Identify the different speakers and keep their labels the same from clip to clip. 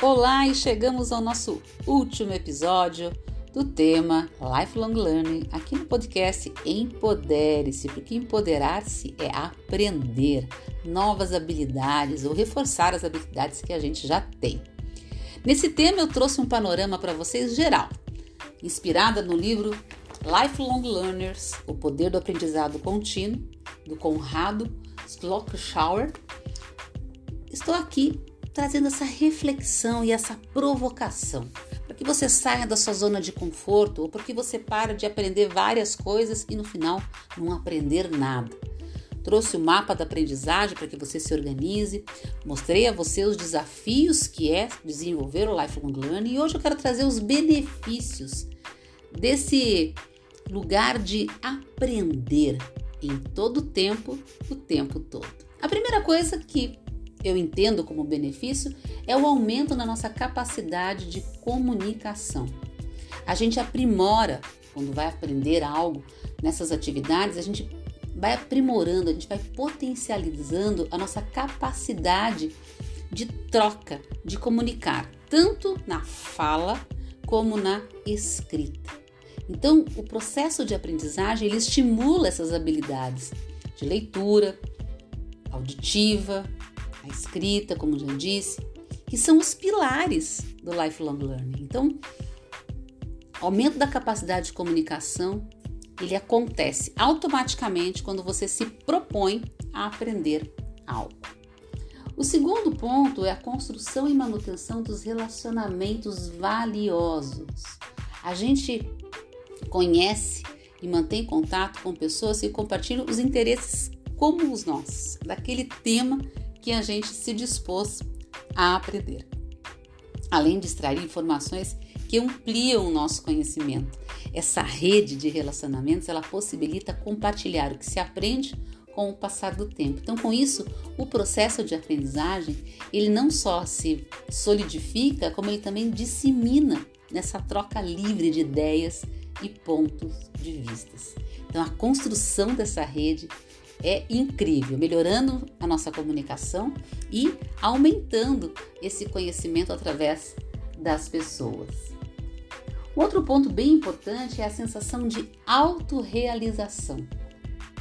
Speaker 1: Olá e chegamos ao nosso último episódio do tema Lifelong Learning aqui no podcast Empodere-se, porque empoderar-se é aprender novas habilidades ou reforçar as habilidades que a gente já tem. Nesse tema eu trouxe um panorama para vocês geral, inspirada no livro Lifelong Learners: O Poder do Aprendizado Contínuo, do Conrado Schlockschauer. Estou aqui trazendo essa reflexão e essa provocação para que você saia da sua zona de conforto ou porque você para de aprender várias coisas e no final não aprender nada. Trouxe o mapa da aprendizagem para que você se organize, mostrei a você os desafios que é desenvolver o lifelong learning e hoje eu quero trazer os benefícios desse lugar de aprender em todo o tempo, o tempo todo. A primeira coisa que eu entendo como benefício é o aumento na nossa capacidade de comunicação. A gente aprimora, quando vai aprender algo nessas atividades, a gente vai aprimorando, a gente vai potencializando a nossa capacidade de troca, de comunicar, tanto na fala como na escrita. Então, o processo de aprendizagem ele estimula essas habilidades de leitura, auditiva, a escrita, como já disse, que são os pilares do lifelong learning. Então, aumento da capacidade de comunicação, ele acontece automaticamente quando você se propõe a aprender algo. O segundo ponto é a construção e manutenção dos relacionamentos valiosos. A gente conhece e mantém contato com pessoas que compartilham os interesses como os nossos, daquele tema que a gente se dispôs a aprender. Além de extrair informações que ampliam o nosso conhecimento. Essa rede de relacionamentos, ela possibilita compartilhar o que se aprende com o passar do tempo. Então, com isso, o processo de aprendizagem, ele não só se solidifica, como ele também dissemina nessa troca livre de ideias e pontos de vistas. Então, a construção dessa rede é incrível, melhorando a nossa comunicação e aumentando esse conhecimento através das pessoas. Outro ponto bem importante é a sensação de autorrealização.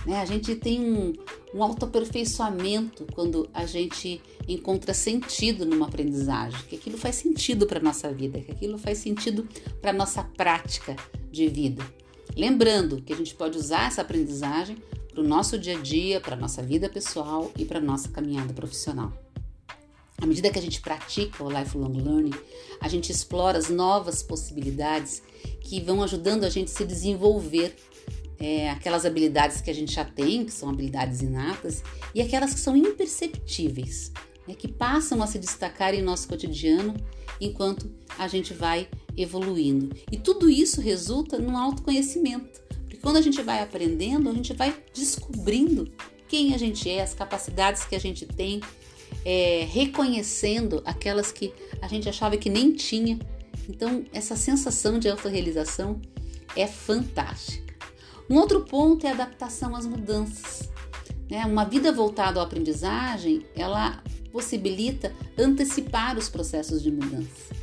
Speaker 1: Né? A gente tem um, um autoaperfeiçoamento quando a gente encontra sentido numa aprendizagem, que aquilo faz sentido para a nossa vida, que aquilo faz sentido para a nossa prática de vida. Lembrando que a gente pode usar essa aprendizagem para o nosso dia a dia, para a nossa vida pessoal e para a nossa caminhada profissional. À medida que a gente pratica o lifelong learning, a gente explora as novas possibilidades que vão ajudando a gente a se desenvolver é, aquelas habilidades que a gente já tem, que são habilidades inatas, e aquelas que são imperceptíveis, né, que passam a se destacar em nosso cotidiano enquanto a gente vai evoluindo. E tudo isso resulta no autoconhecimento, porque quando a gente vai aprendendo, a gente vai descobrindo quem a gente é, as capacidades que a gente tem, é, reconhecendo aquelas que a gente achava que nem tinha. Então, essa sensação de autorrealização é fantástica. Um outro ponto é a adaptação às mudanças. Né? Uma vida voltada à aprendizagem, ela possibilita antecipar os processos de mudança.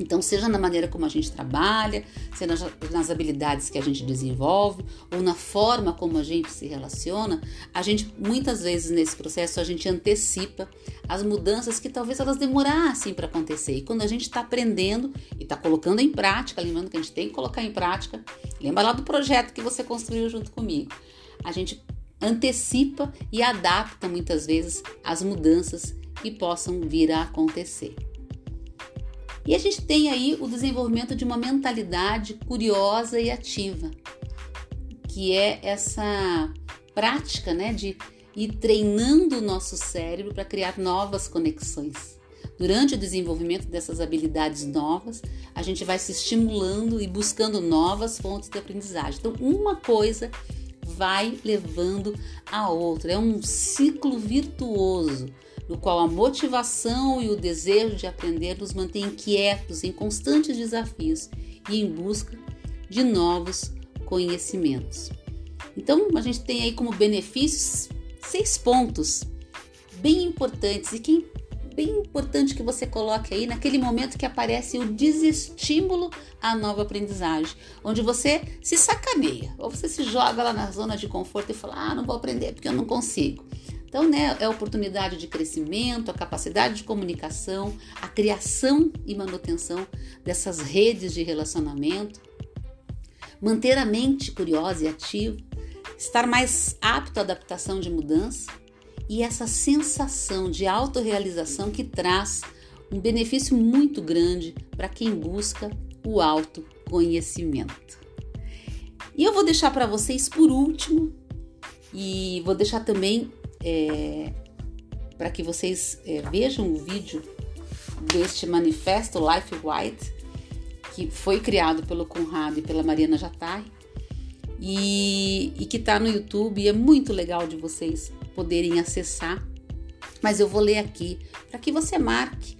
Speaker 1: Então, seja na maneira como a gente trabalha, seja nas habilidades que a gente desenvolve, ou na forma como a gente se relaciona, a gente muitas vezes nesse processo a gente antecipa as mudanças que talvez elas demorassem para acontecer. E quando a gente está aprendendo e está colocando em prática, lembrando que a gente tem que colocar em prática, lembra lá do projeto que você construiu junto comigo. A gente antecipa e adapta muitas vezes as mudanças que possam vir a acontecer. E a gente tem aí o desenvolvimento de uma mentalidade curiosa e ativa, que é essa prática né, de ir treinando o nosso cérebro para criar novas conexões. Durante o desenvolvimento dessas habilidades novas, a gente vai se estimulando e buscando novas fontes de aprendizagem. Então, uma coisa vai levando a outra, é um ciclo virtuoso no qual a motivação e o desejo de aprender nos mantém inquietos em constantes desafios e em busca de novos conhecimentos. Então, a gente tem aí como benefícios seis pontos bem importantes e que bem importante que você coloque aí naquele momento que aparece o desestímulo à nova aprendizagem, onde você se sacaneia, ou você se joga lá na zona de conforto e fala: "Ah, não vou aprender porque eu não consigo". Então, né, é oportunidade de crescimento, a capacidade de comunicação, a criação e manutenção dessas redes de relacionamento, manter a mente curiosa e ativa, estar mais apto à adaptação de mudança e essa sensação de autorrealização que traz um benefício muito grande para quem busca o autoconhecimento. E eu vou deixar para vocês por último, e vou deixar também é, para que vocês é, vejam o vídeo deste manifesto Life White, que foi criado pelo Conrado e pela Mariana Jatai, e, e que está no YouTube, e é muito legal de vocês poderem acessar, mas eu vou ler aqui para que você marque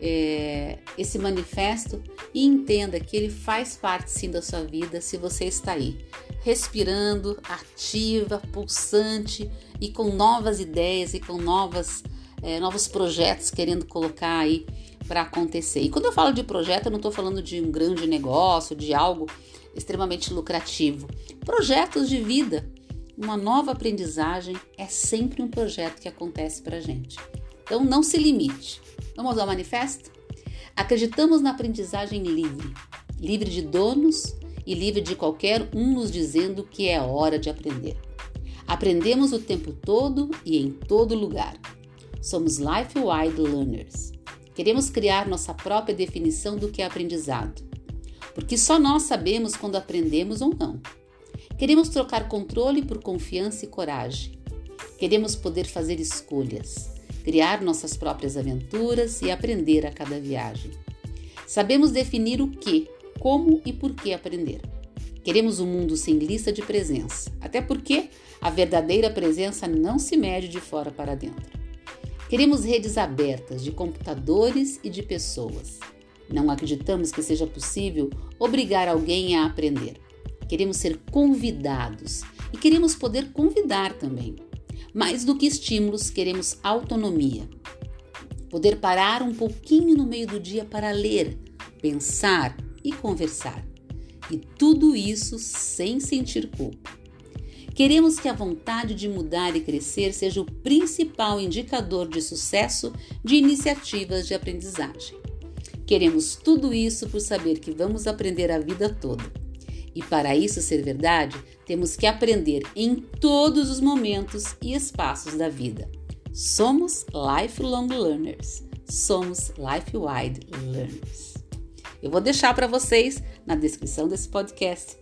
Speaker 1: é, esse manifesto e entenda que ele faz parte sim da sua vida se você está aí, respirando, ativa, pulsante e com novas ideias e com novas, é, novos projetos querendo colocar aí para acontecer. E quando eu falo de projeto, eu não estou falando de um grande negócio, de algo extremamente lucrativo. Projetos de vida uma nova aprendizagem é sempre um projeto que acontece para gente. Então não se limite. Vamos ao manifesto? Acreditamos na aprendizagem livre, livre de donos e livre de qualquer um nos dizendo que é hora de aprender. Aprendemos o tempo todo e em todo lugar. Somos life-wide learners. Queremos criar nossa própria definição do que é aprendizado, porque só nós sabemos quando aprendemos ou não. Queremos trocar controle por confiança e coragem. Queremos poder fazer escolhas, criar nossas próprias aventuras e aprender a cada viagem. Sabemos definir o que, como e por que aprender. Queremos um mundo sem lista de presença, até porque a verdadeira presença não se mede de fora para dentro. Queremos redes abertas de computadores e de pessoas. Não acreditamos que seja possível obrigar alguém a aprender queremos ser convidados e queremos poder convidar também. Mais do que estímulos, queremos autonomia. Poder parar um pouquinho no meio do dia para ler, pensar e conversar. E tudo isso sem sentir culpa. Queremos que a vontade de mudar e crescer seja o principal indicador de sucesso de iniciativas de aprendizagem. Queremos tudo isso por saber que vamos aprender a vida toda e para isso ser verdade, temos que aprender em todos os momentos e espaços da vida. Somos lifelong learners. Somos life-wide learners. Eu vou deixar para vocês na descrição desse podcast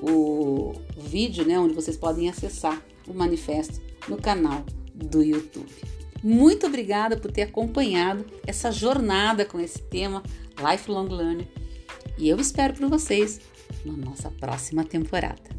Speaker 1: o vídeo, né, onde vocês podem acessar o manifesto no canal do YouTube. Muito obrigada por ter acompanhado essa jornada com esse tema Lifelong Learning e eu espero por vocês na nossa próxima temporada.